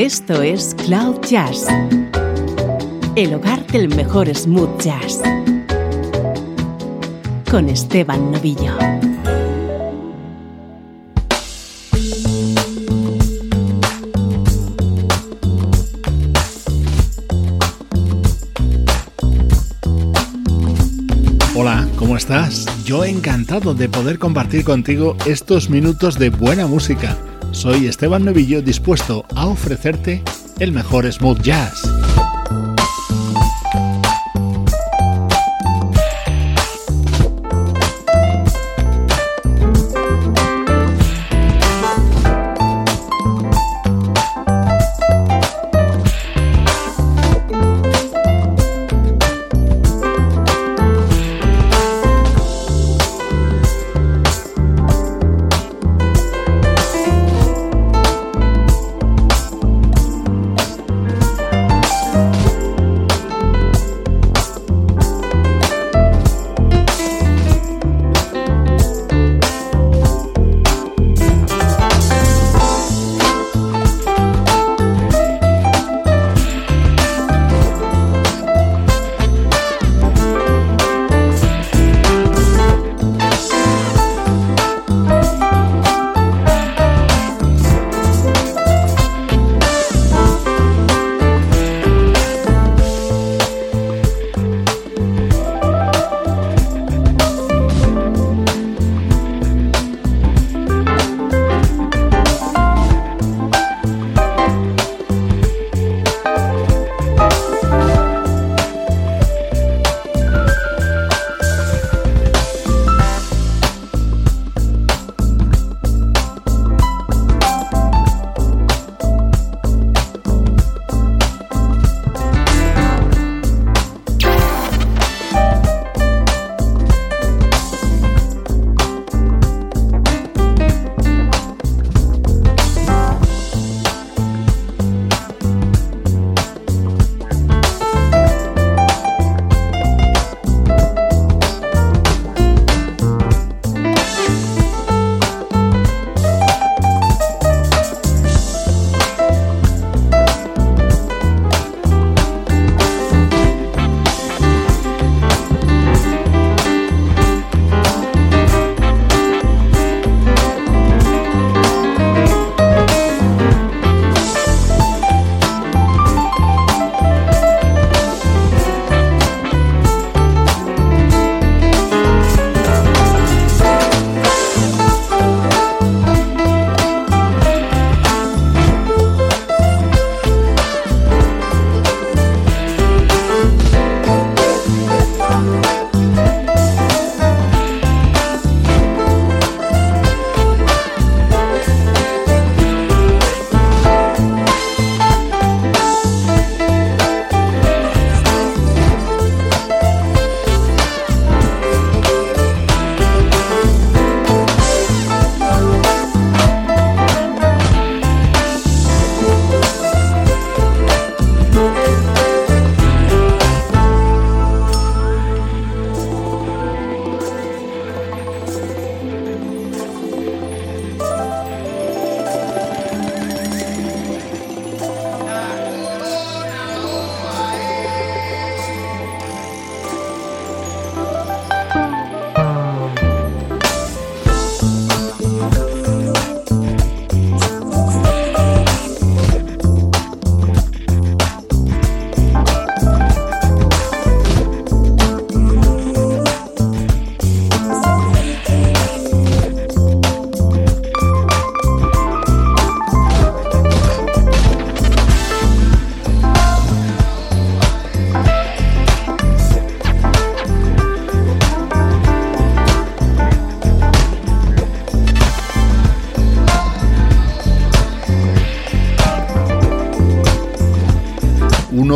Esto es Cloud Jazz, el hogar del mejor smooth jazz, con Esteban Novillo. Hola, ¿cómo estás? Yo encantado de poder compartir contigo estos minutos de buena música soy Esteban Novillo dispuesto a ofrecerte el mejor smooth jazz.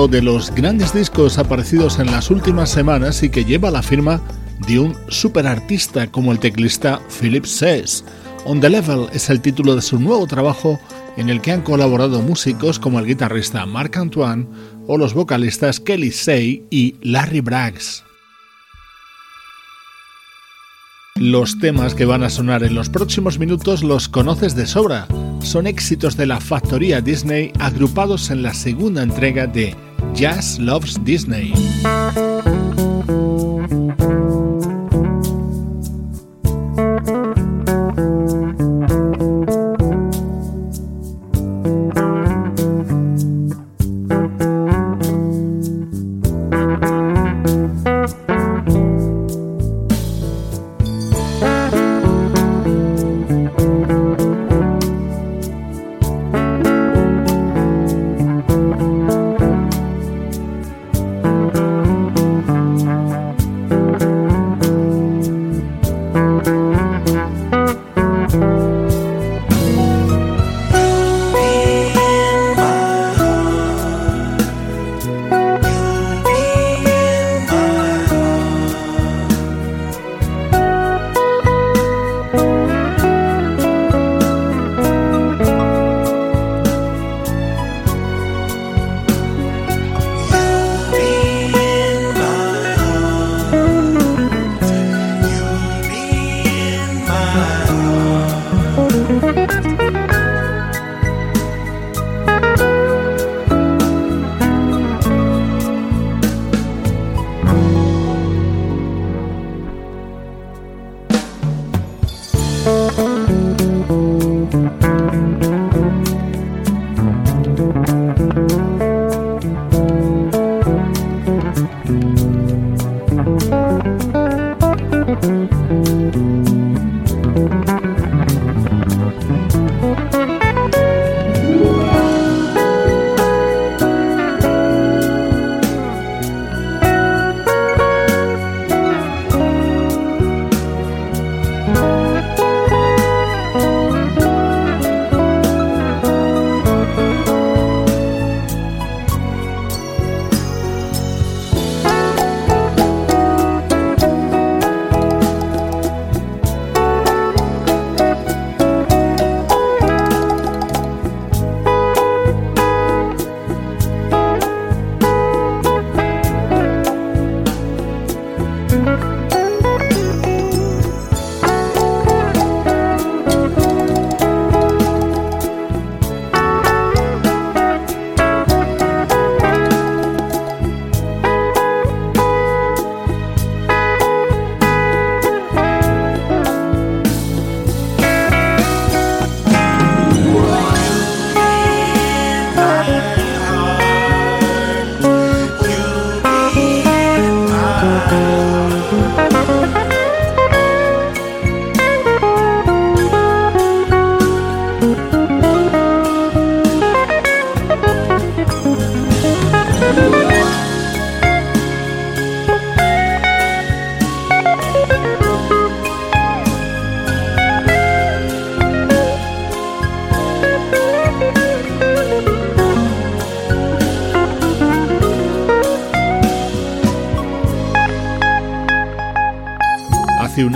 De los grandes discos aparecidos en las últimas semanas y que lleva la firma de un superartista como el teclista Philip Says. On the Level es el título de su nuevo trabajo en el que han colaborado músicos como el guitarrista Marc Antoine o los vocalistas Kelly Say y Larry Braggs. Los temas que van a sonar en los próximos minutos los conoces de sobra son éxitos de la factoría Disney agrupados en la segunda entrega de Jazz Loves Disney.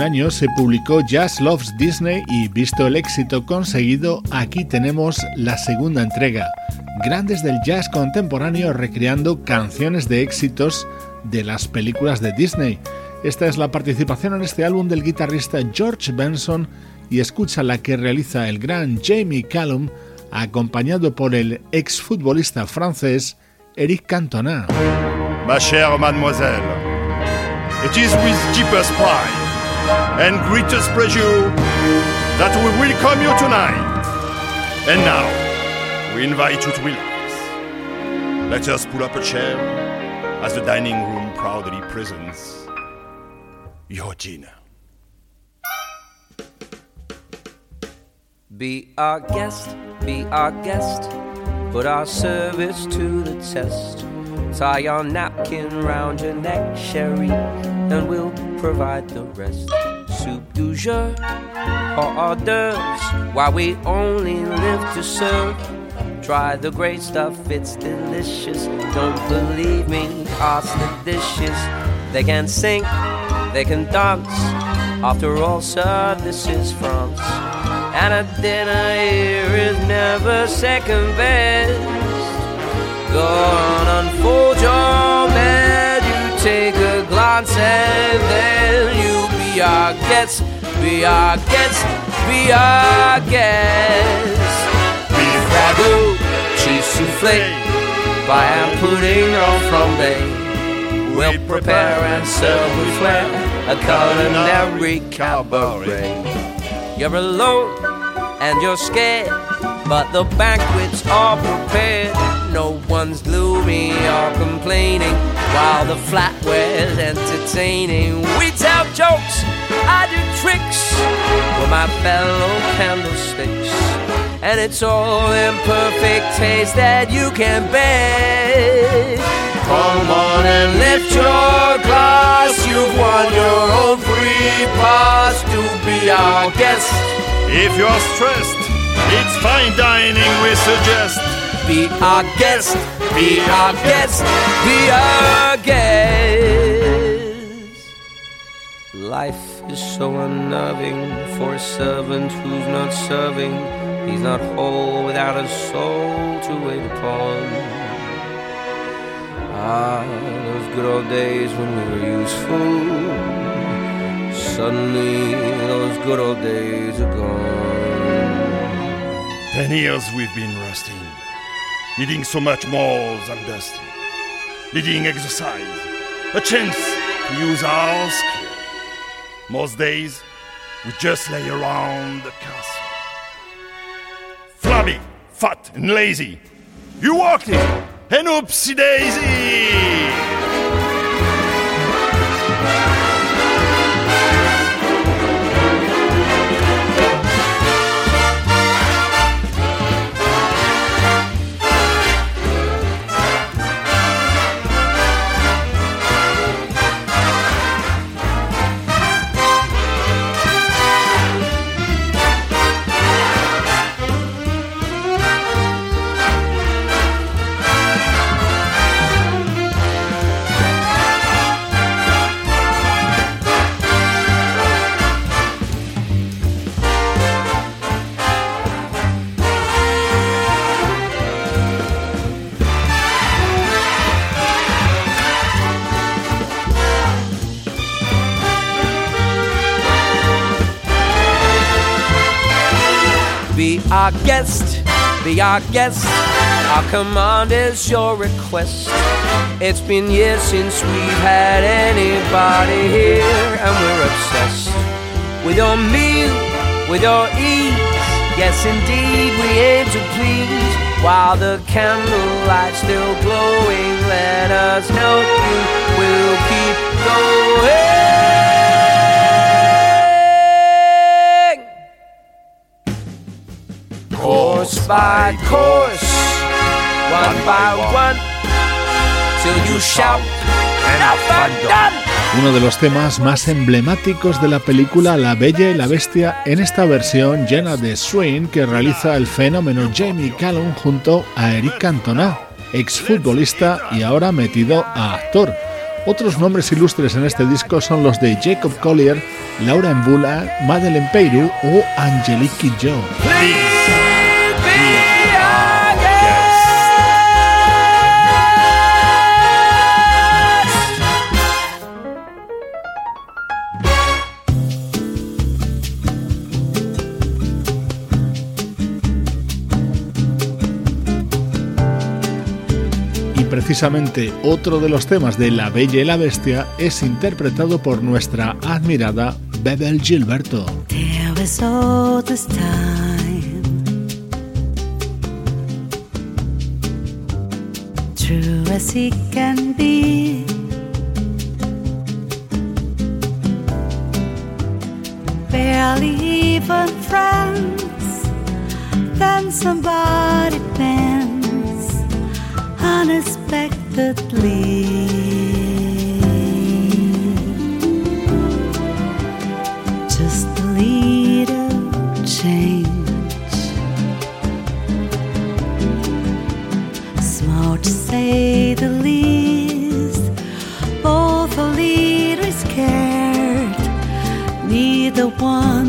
Año se publicó Jazz Loves Disney y visto el éxito conseguido, aquí tenemos la segunda entrega. Grandes del jazz contemporáneo recreando canciones de éxitos de las películas de Disney. Esta es la participación en este álbum del guitarrista George Benson y escucha la que realiza el gran Jamie Callum acompañado por el exfutbolista francés Eric Cantona. Ma chère mademoiselle, it is with deepest pride and greatest pleasure that we welcome you tonight. And now, we invite you to relax. Let us pull up a chair as the dining room proudly presents your dinner. Be our guest, be our guest, put our service to the test. Tie your napkin round your neck, Sherry, and we'll provide the rest. Soup du jour or hors d'oeuvres, while we only live to serve. Try the great stuff, it's delicious. Don't believe me, ask the dishes. They can sing, they can dance. After all, sir, this is France. And a dinner here is never second best. Go on, unfold your bed. You take a glance and then you'll be our guest, be our guest, be our guest. flake by putting on flambe. We'll prepare and serve with flair a culinary cabaret. You're alone and you're scared, but the banquets are prepared. One's gloomy or complaining while the flatware's entertaining. We tell jokes, I do tricks with my fellow candlesticks. And it's all in perfect taste that you can beg. Come on and lift your glass. You've won your own free pass to be our guest. If you're stressed, it's fine dining we suggest. Be our guest, be our guest, be our guest. Life is so unnerving for a servant who's not serving. He's not whole without a soul to wait upon. Ah, those good old days when we were useful. Suddenly, those good old days are gone. Ten years we've been rusting, needing so much more than dusting, needing exercise, a chance to use our skill. Most days, we just lay around the castle. Flabby, fat, and lazy. You walked it! and oopsie daisy! Our guest, be our guest. Our command is your request. It's been years since we've had anybody here, and we're obsessed with your meal, with your ease. Yes, indeed, we aim to please. While the candlelight's still glowing, let us help you. We'll keep going. Course by course, one by one, till you shout, done. Uno de los temas más emblemáticos de la película La Bella y la Bestia en esta versión llena de swing que realiza el fenómeno Jamie Callum junto a Eric Cantona, exfutbolista y ahora metido a actor. Otros nombres ilustres en este disco son los de Jacob Collier, Laura Mbula, Madeleine Peyroux o Angelique Joe. Precisamente otro de los temas de La Bella y la Bestia es interpretado por nuestra admirada Bebel Gilberto. Just a little change. To say the least. Both a scared, neither one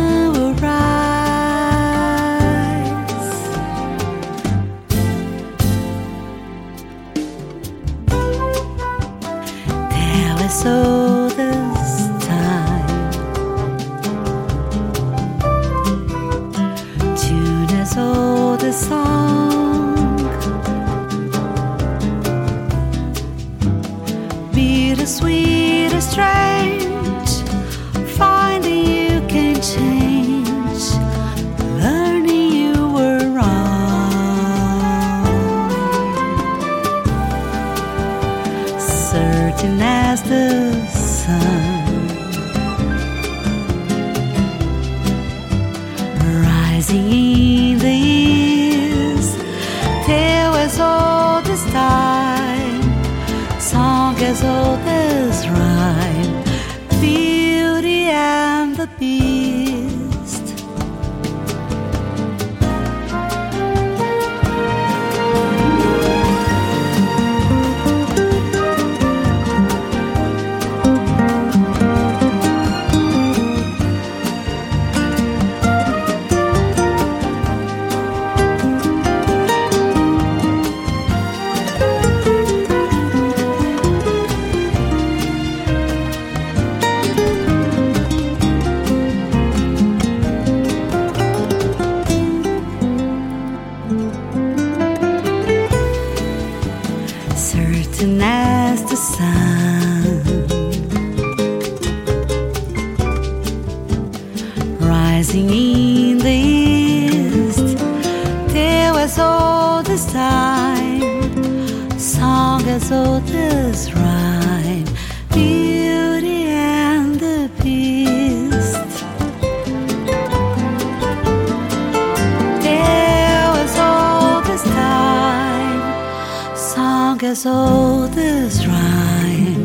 Ever as surprise,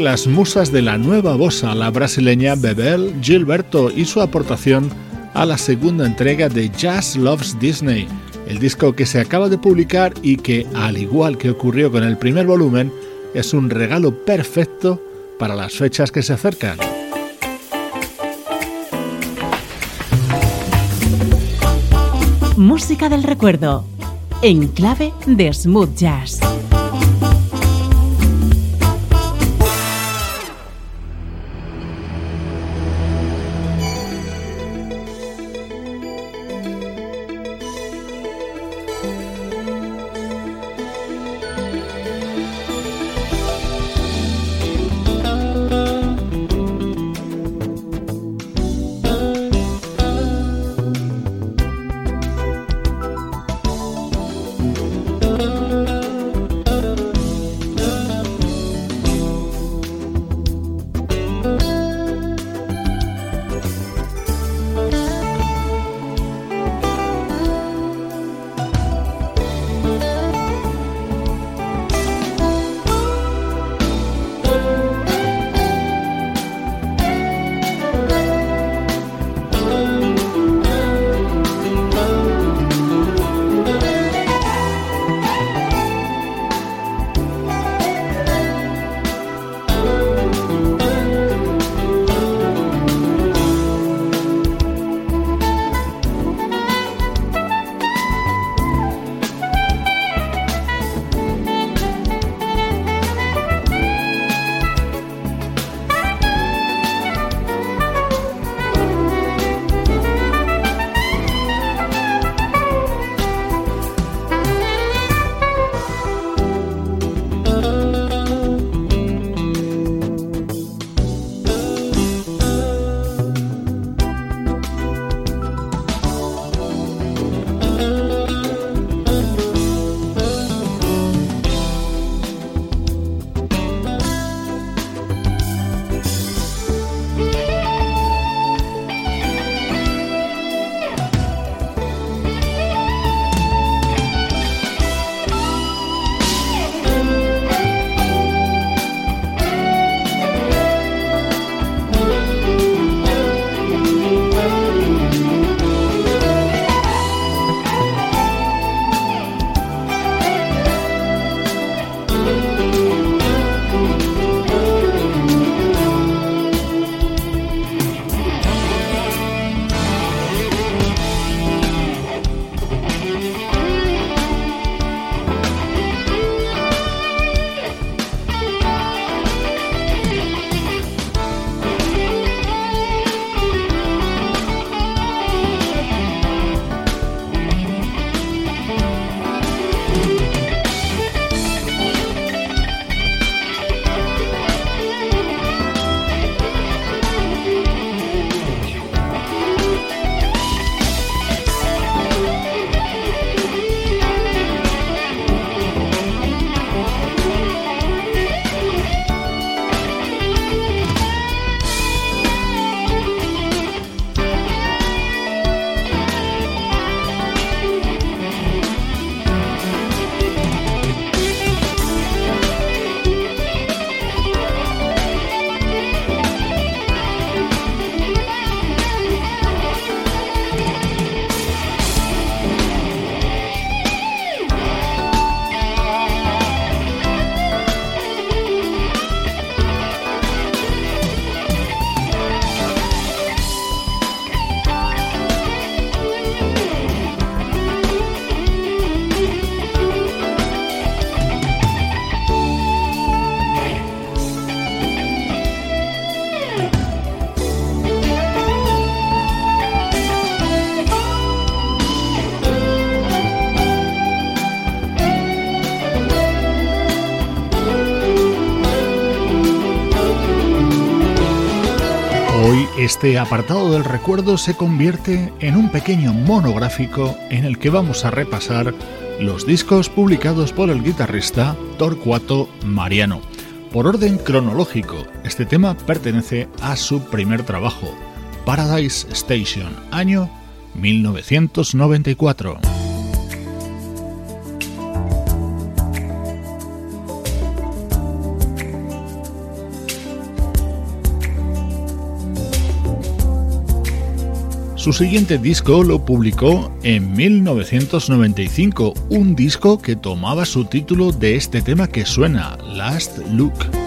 las musas de la nueva bossa, la brasileña Bebel Gilberto y su aportación a la segunda entrega de Jazz Loves Disney, el disco que se acaba de publicar y que, al igual que ocurrió con el primer volumen, es un regalo perfecto para las fechas que se acercan. Música del recuerdo, en clave de smooth jazz. Este apartado del recuerdo se convierte en un pequeño monográfico en el que vamos a repasar los discos publicados por el guitarrista Torcuato Mariano. Por orden cronológico, este tema pertenece a su primer trabajo, Paradise Station, año 1994. Su siguiente disco lo publicó en 1995, un disco que tomaba su título de este tema que suena, Last Look.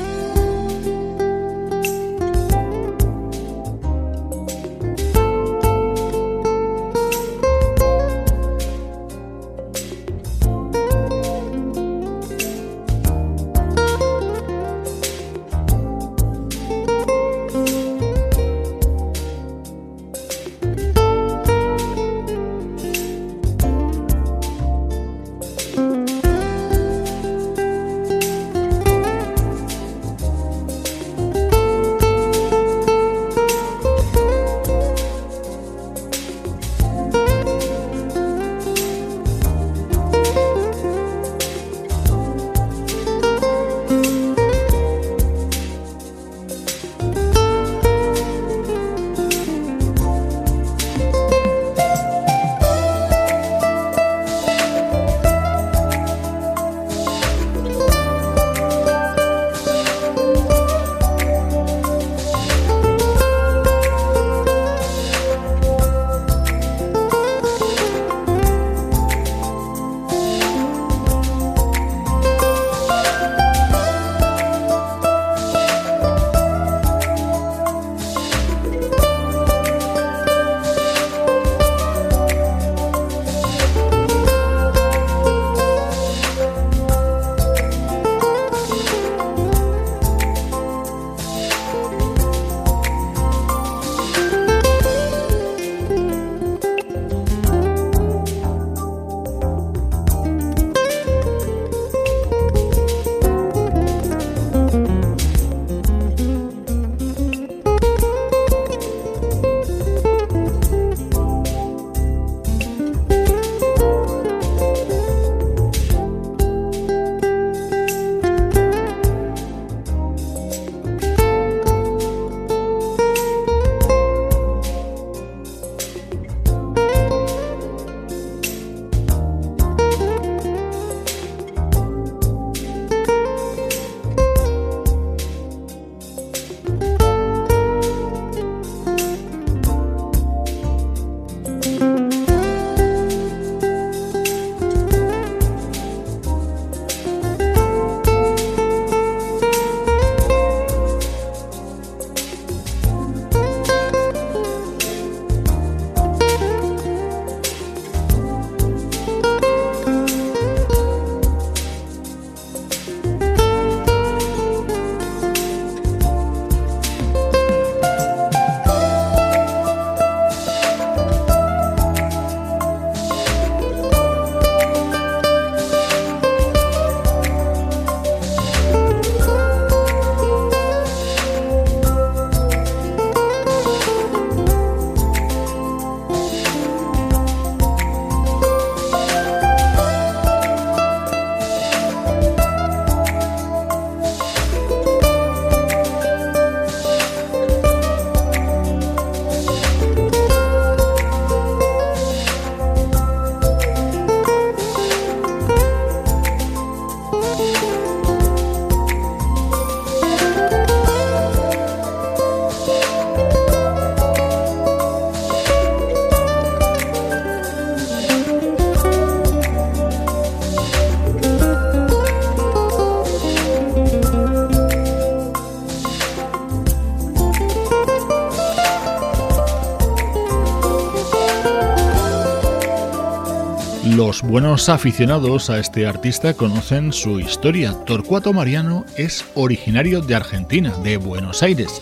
Buenos aficionados a este artista conocen su historia. Torcuato Mariano es originario de Argentina, de Buenos Aires,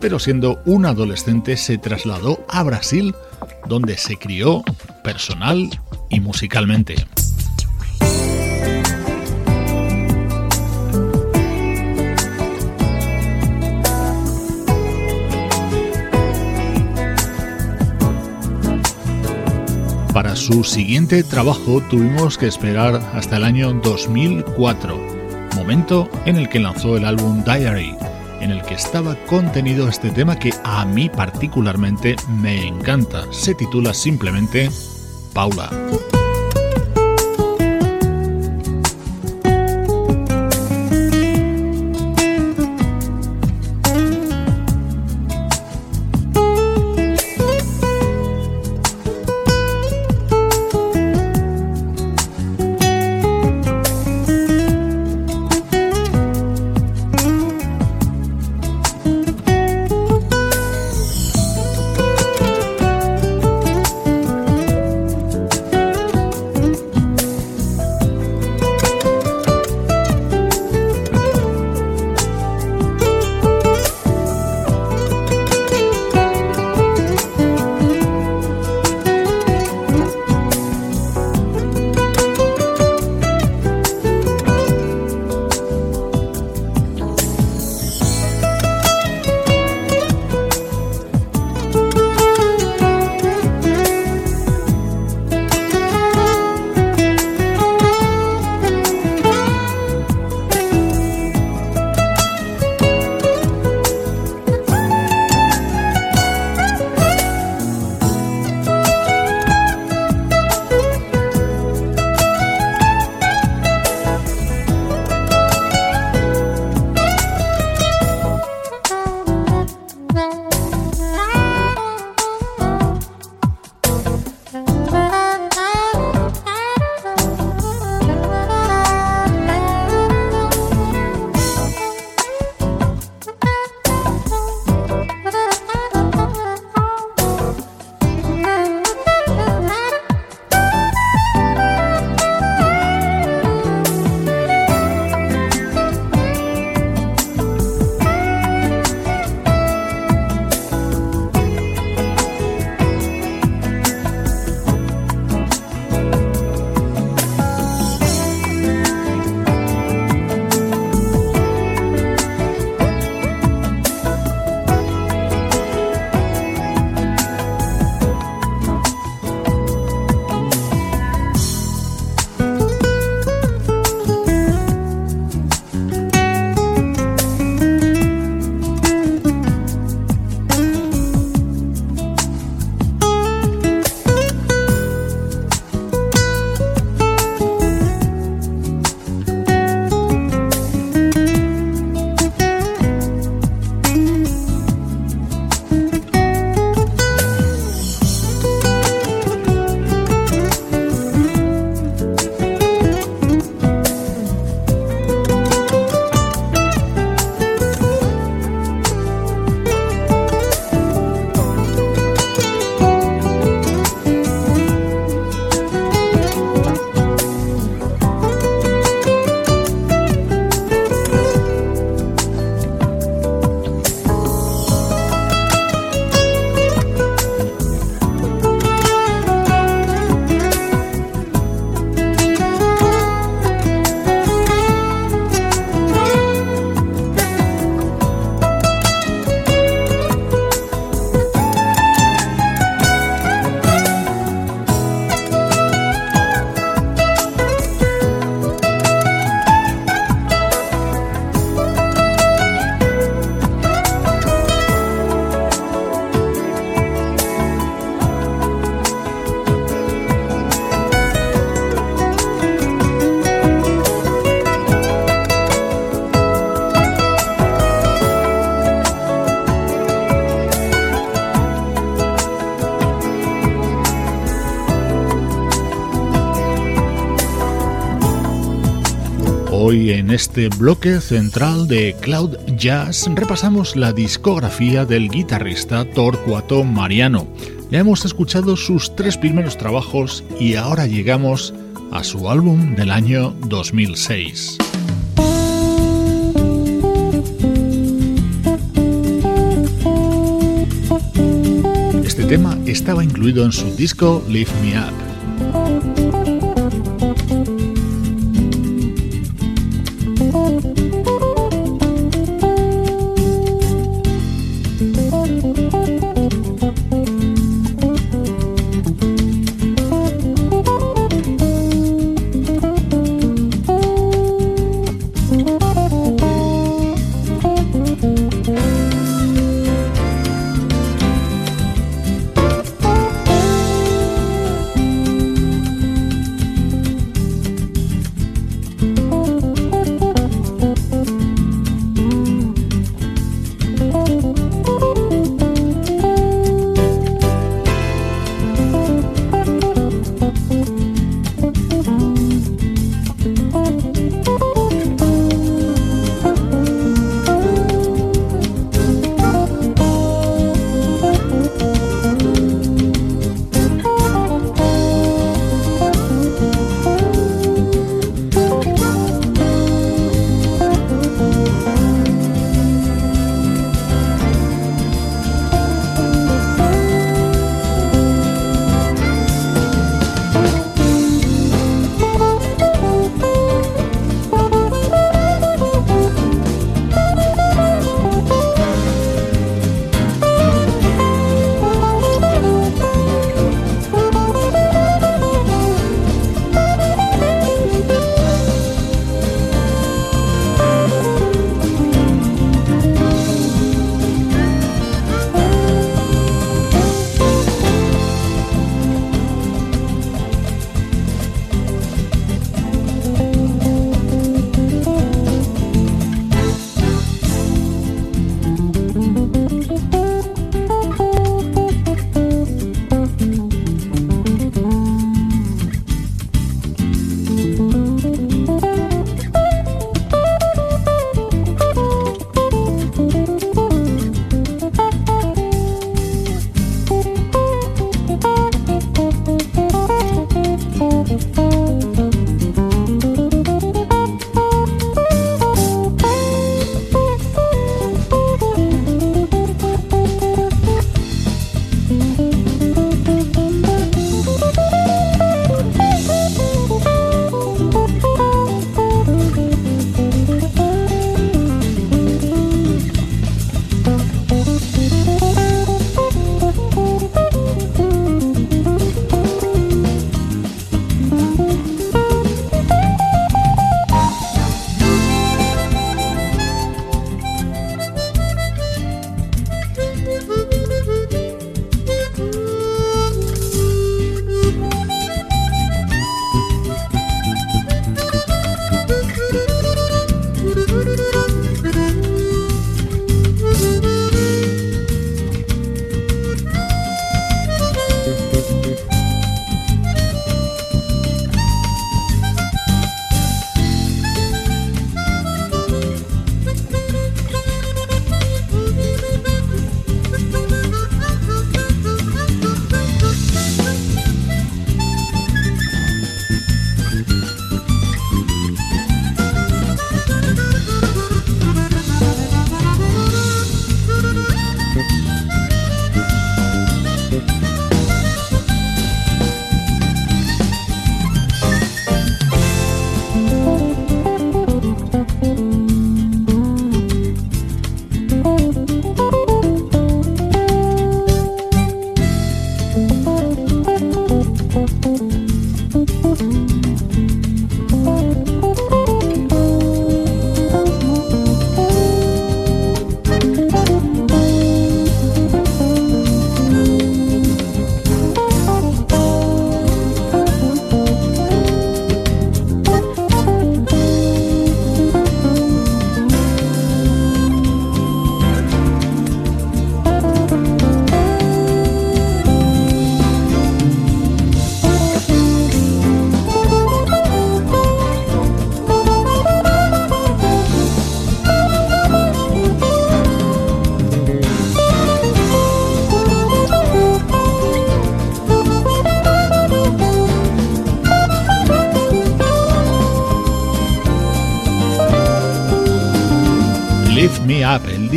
pero siendo un adolescente se trasladó a Brasil, donde se crió personal y musicalmente. Su siguiente trabajo tuvimos que esperar hasta el año 2004, momento en el que lanzó el álbum Diary, en el que estaba contenido este tema que a mí particularmente me encanta. Se titula simplemente Paula. En este bloque central de Cloud Jazz repasamos la discografía del guitarrista Torcuato Mariano. Ya hemos escuchado sus tres primeros trabajos y ahora llegamos a su álbum del año 2006. Este tema estaba incluido en su disco Lift Me Up.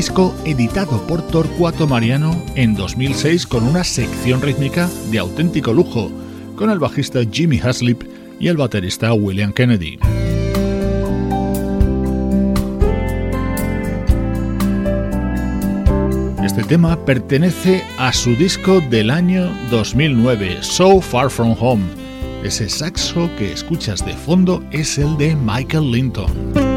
Disco editado por Torcuato Mariano en 2006 con una sección rítmica de auténtico lujo, con el bajista Jimmy Haslip y el baterista William Kennedy. Este tema pertenece a su disco del año 2009, So Far From Home. Ese saxo que escuchas de fondo es el de Michael Linton.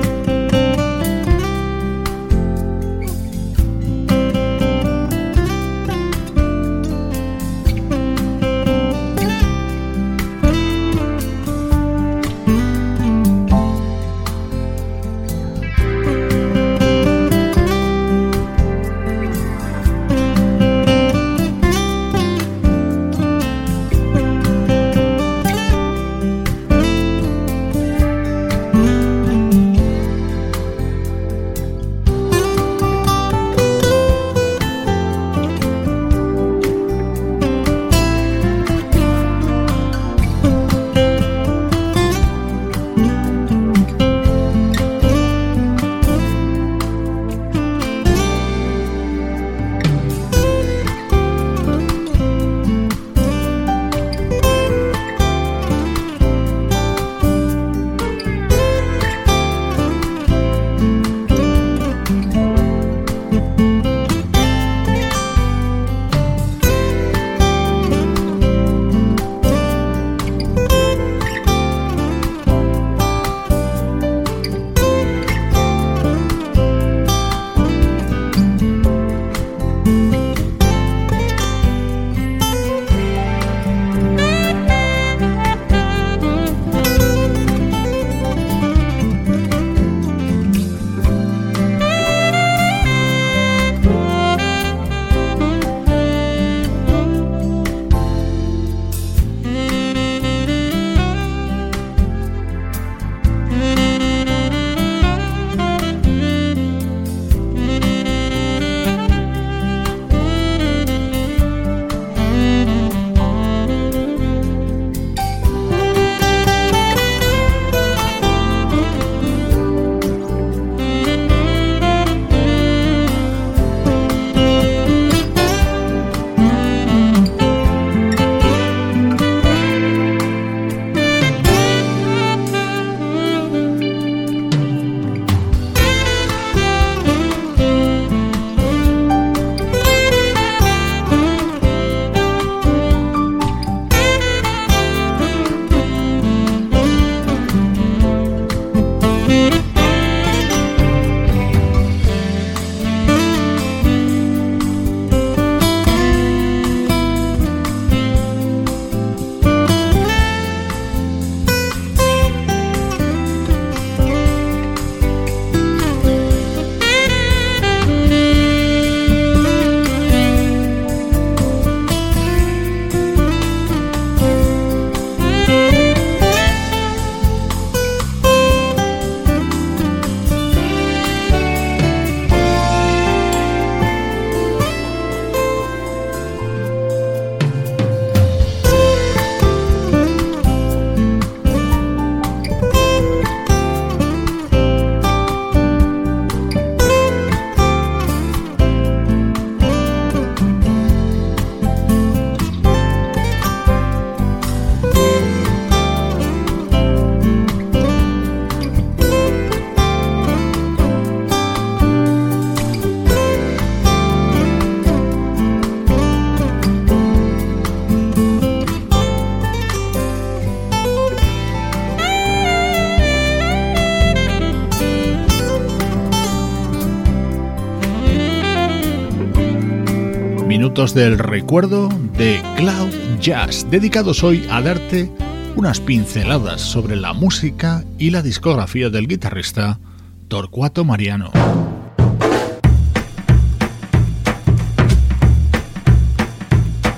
Del recuerdo de Cloud Jazz, dedicados hoy a darte unas pinceladas sobre la música y la discografía del guitarrista Torcuato Mariano.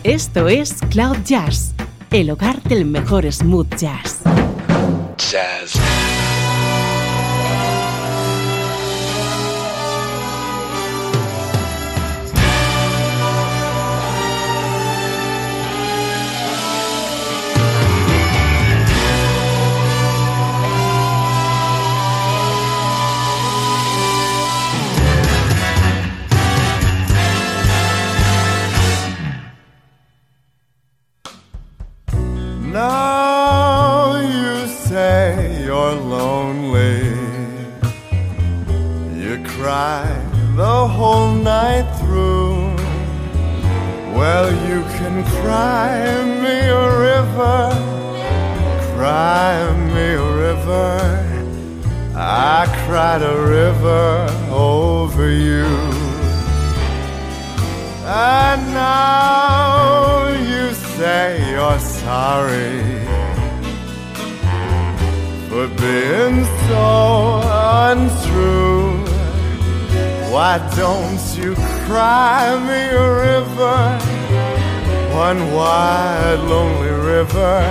Esto es Cloud Jazz, el hogar del mejor smooth jazz. Jazz. Cried a river over you. And now you say you're sorry for being so untrue. Why don't you cry me a river? One wide, lonely river.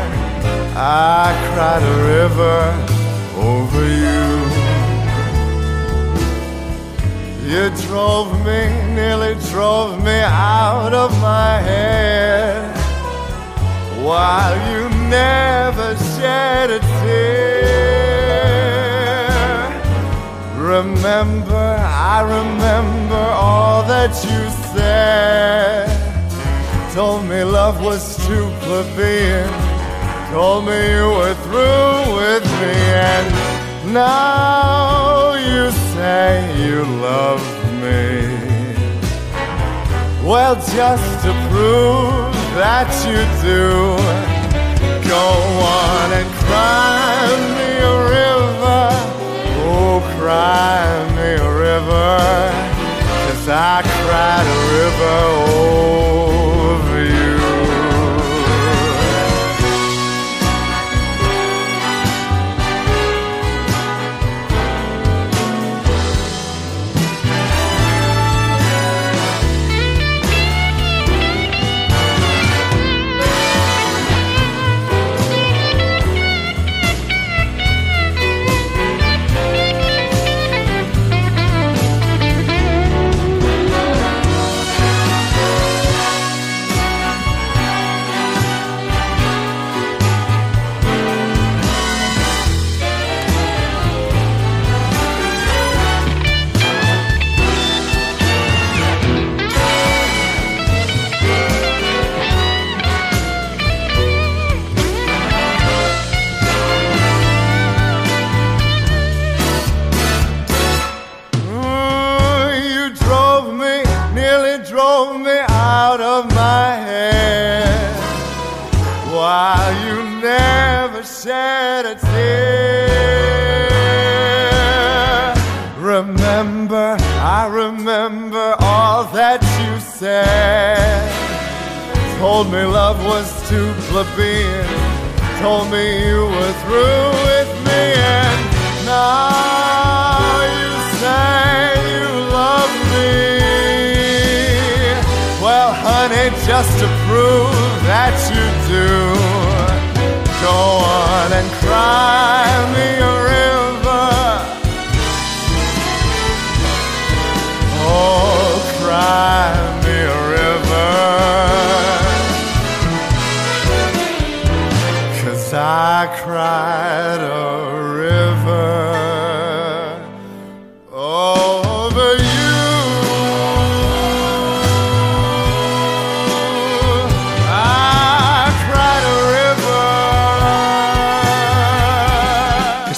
I cried a river You drove me, nearly drove me out of my head. While you never shed a tear. Remember, I remember all that you said. Told me love was too plebeian. Told me you were through with me, and now say you love me. Well, just to prove that you do, go on and cry me a river. Oh, cry me a river, 'cause I cried a river over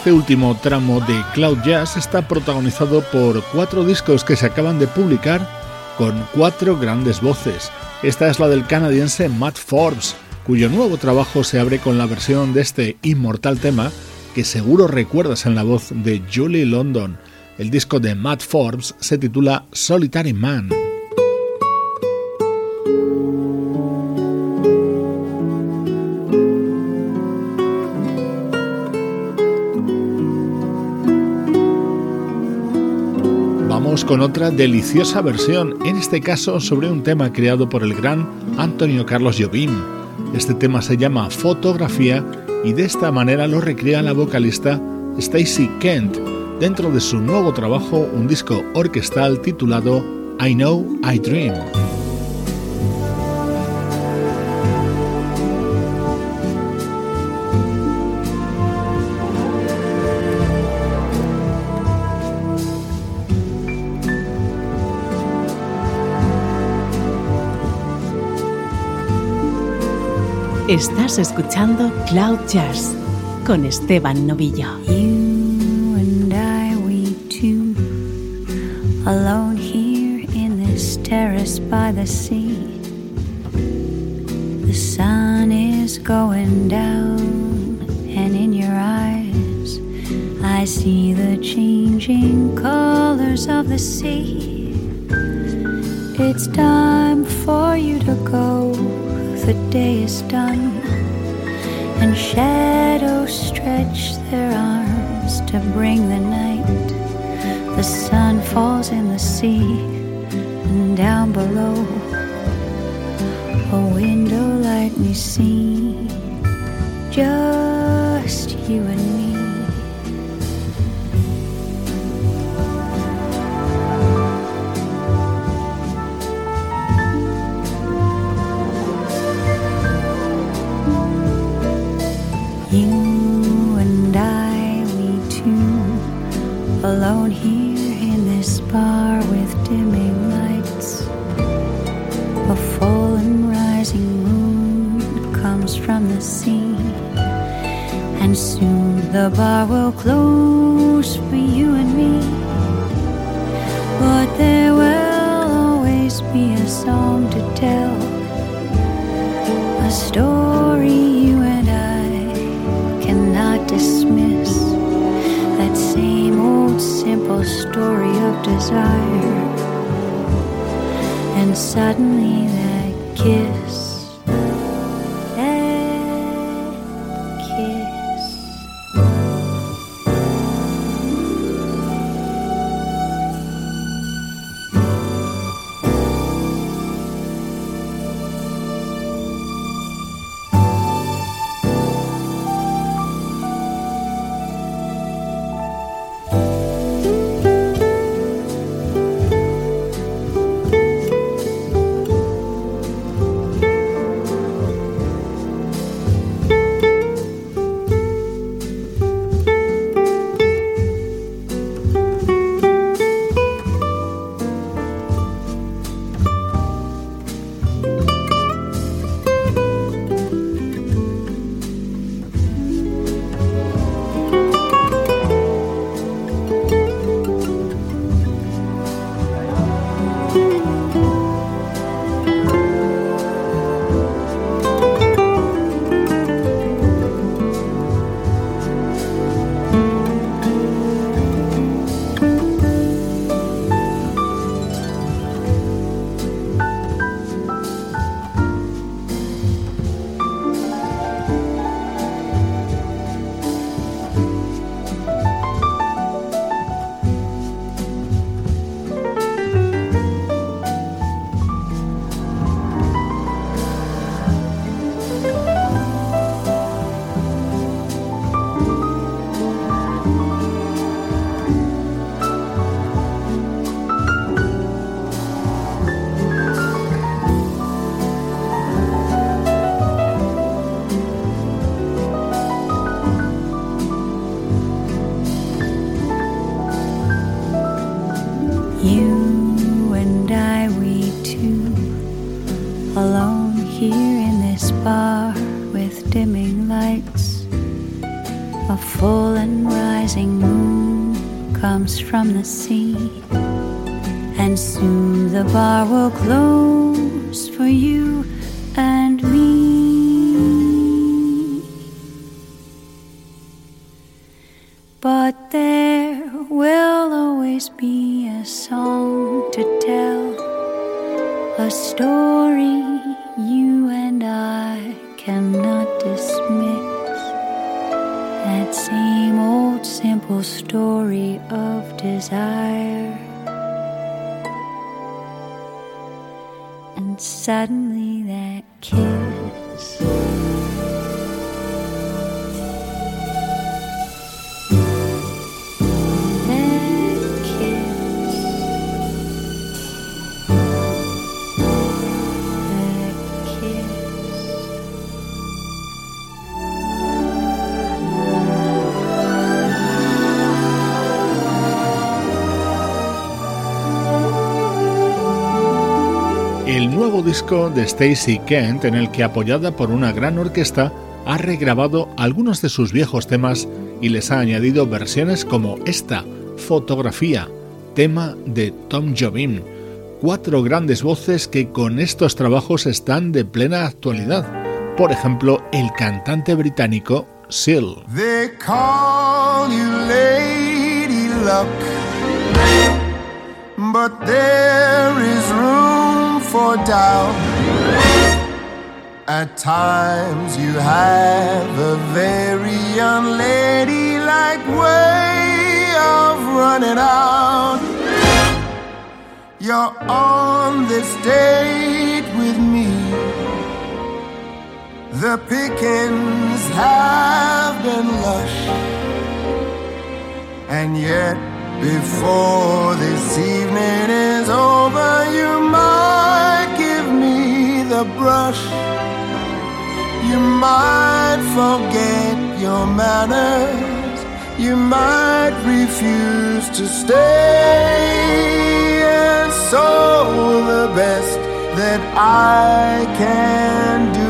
Este último tramo de Cloud Jazz está protagonizado por cuatro discos que se acaban de publicar con cuatro grandes voces. Esta es la del canadiense Matt Forbes, cuyo nuevo trabajo se abre con la versión de este inmortal tema que seguro recuerdas en la voz de Julie London. El disco de Matt Forbes se titula Solitary Man. Con otra deliciosa versión, en este caso sobre un tema creado por el gran Antonio Carlos Jobim. Este tema se llama Fotografía y de esta manera lo recrea la vocalista Stacy Kent dentro de su nuevo trabajo, un disco orquestal titulado I Know I Dream. Estás escuchando Cloud Jazz con Esteban Novillo. You and I, we two, alone here in this terrace by the sea. The sun is going down, and in your eyes, I see the changing colors of the sea. It's time for you to go the day is done and shadows stretch their arms to bring the night. The sun falls in the sea and down below a window light we see just you and me. From that kiss. Disco de Stacy Kent en el que apoyada por una gran orquesta ha regrabado algunos de sus viejos temas y les ha añadido versiones como esta, Fotografía, tema de Tom Jobim. Cuatro grandes voces que con estos trabajos están de plena actualidad. Por ejemplo, el cantante británico Seal. but there is room for doubt. At times you have a very unladylike way of running out. You're on this date with me. The pickings have been lush, and yet before this evening is over, you give the brush. You might forget your manners. You might refuse to stay. And so, the best that I can do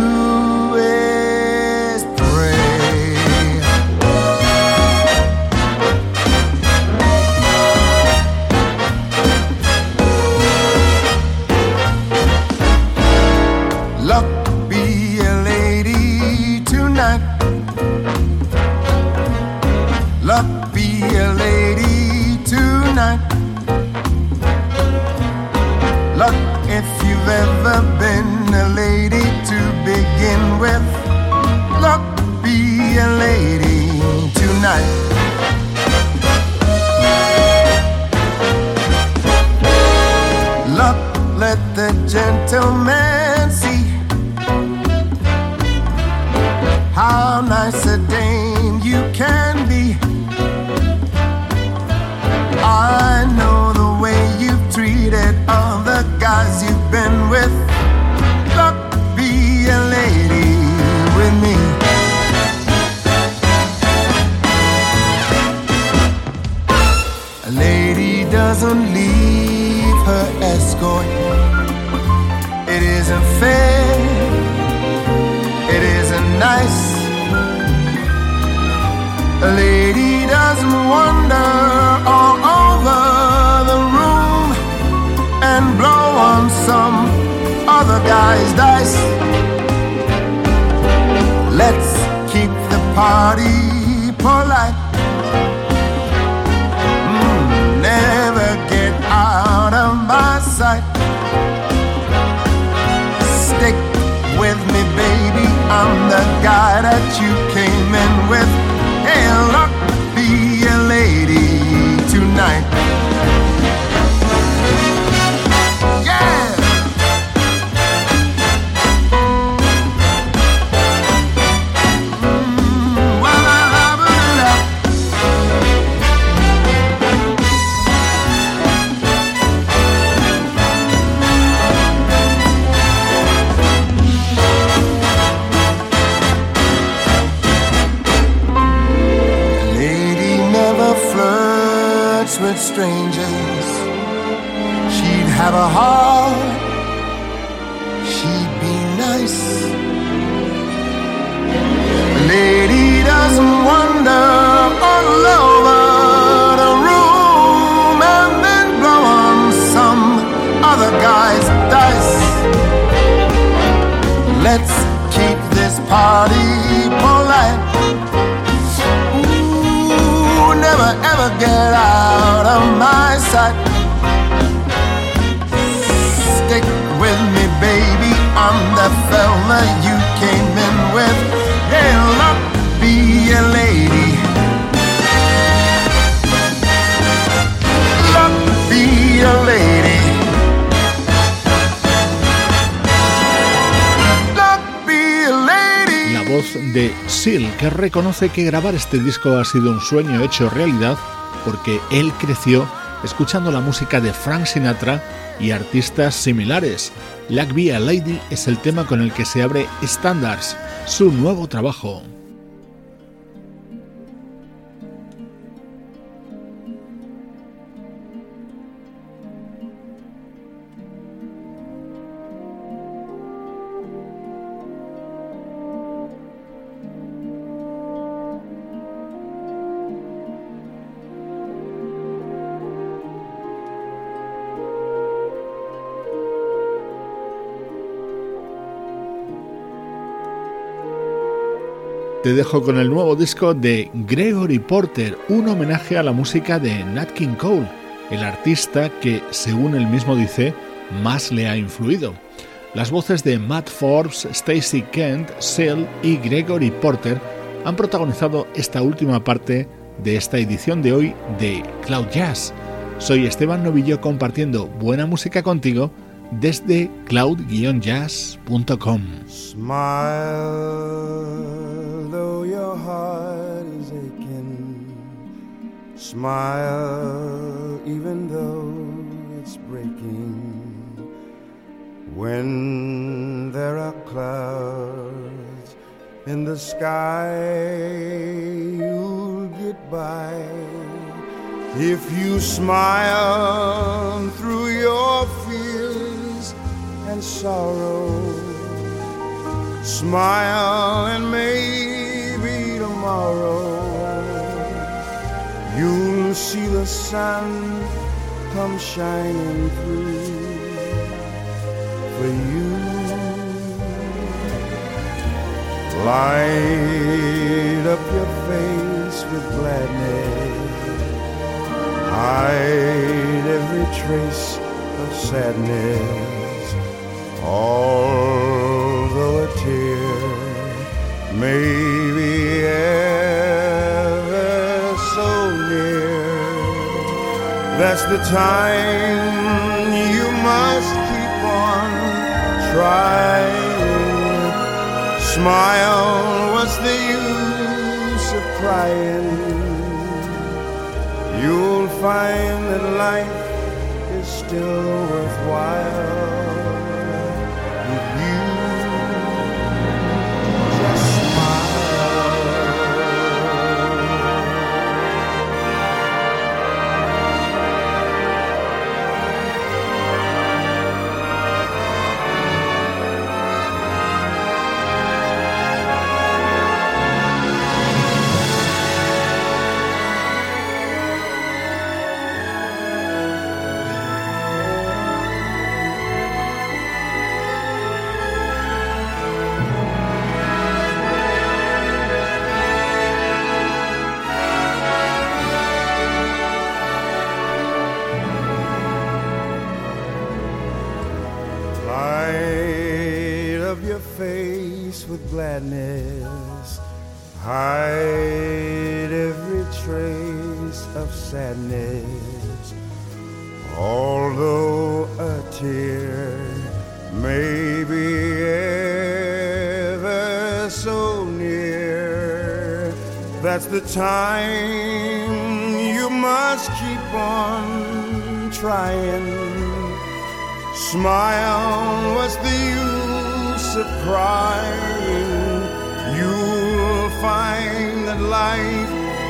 reconoce que grabar este disco ha sido un sueño hecho realidad porque él creció escuchando la música de Frank Sinatra y artistas similares. Like Be a Lady es el tema con el que se abre Standards, su nuevo trabajo. Te dejo con el nuevo disco de Gregory Porter, un homenaje a la música de Nat King Cole, el artista que, según él mismo dice, más le ha influido. Las voces de Matt Forbes, Stacy Kent, Sale y Gregory Porter han protagonizado esta última parte de esta edición de hoy de Cloud Jazz. Soy Esteban Novillo compartiendo buena música contigo desde cloud-jazz.com. Heart is aching. Smile even though it's breaking. When there are clouds in the sky, you'll get by. If you smile through your fears and sorrow. Smile and maybe tomorrow you'll see the sun come shining through for you. Light up your face with gladness. Hide every trace of sadness although a tear may That's the time you must keep on trying. Smile, what's the use of crying? You'll find that life is still worthwhile.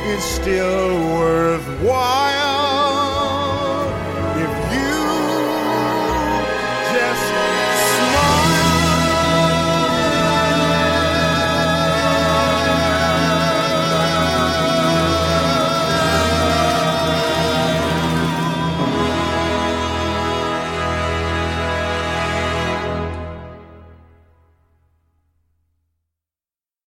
Is still worthwhile.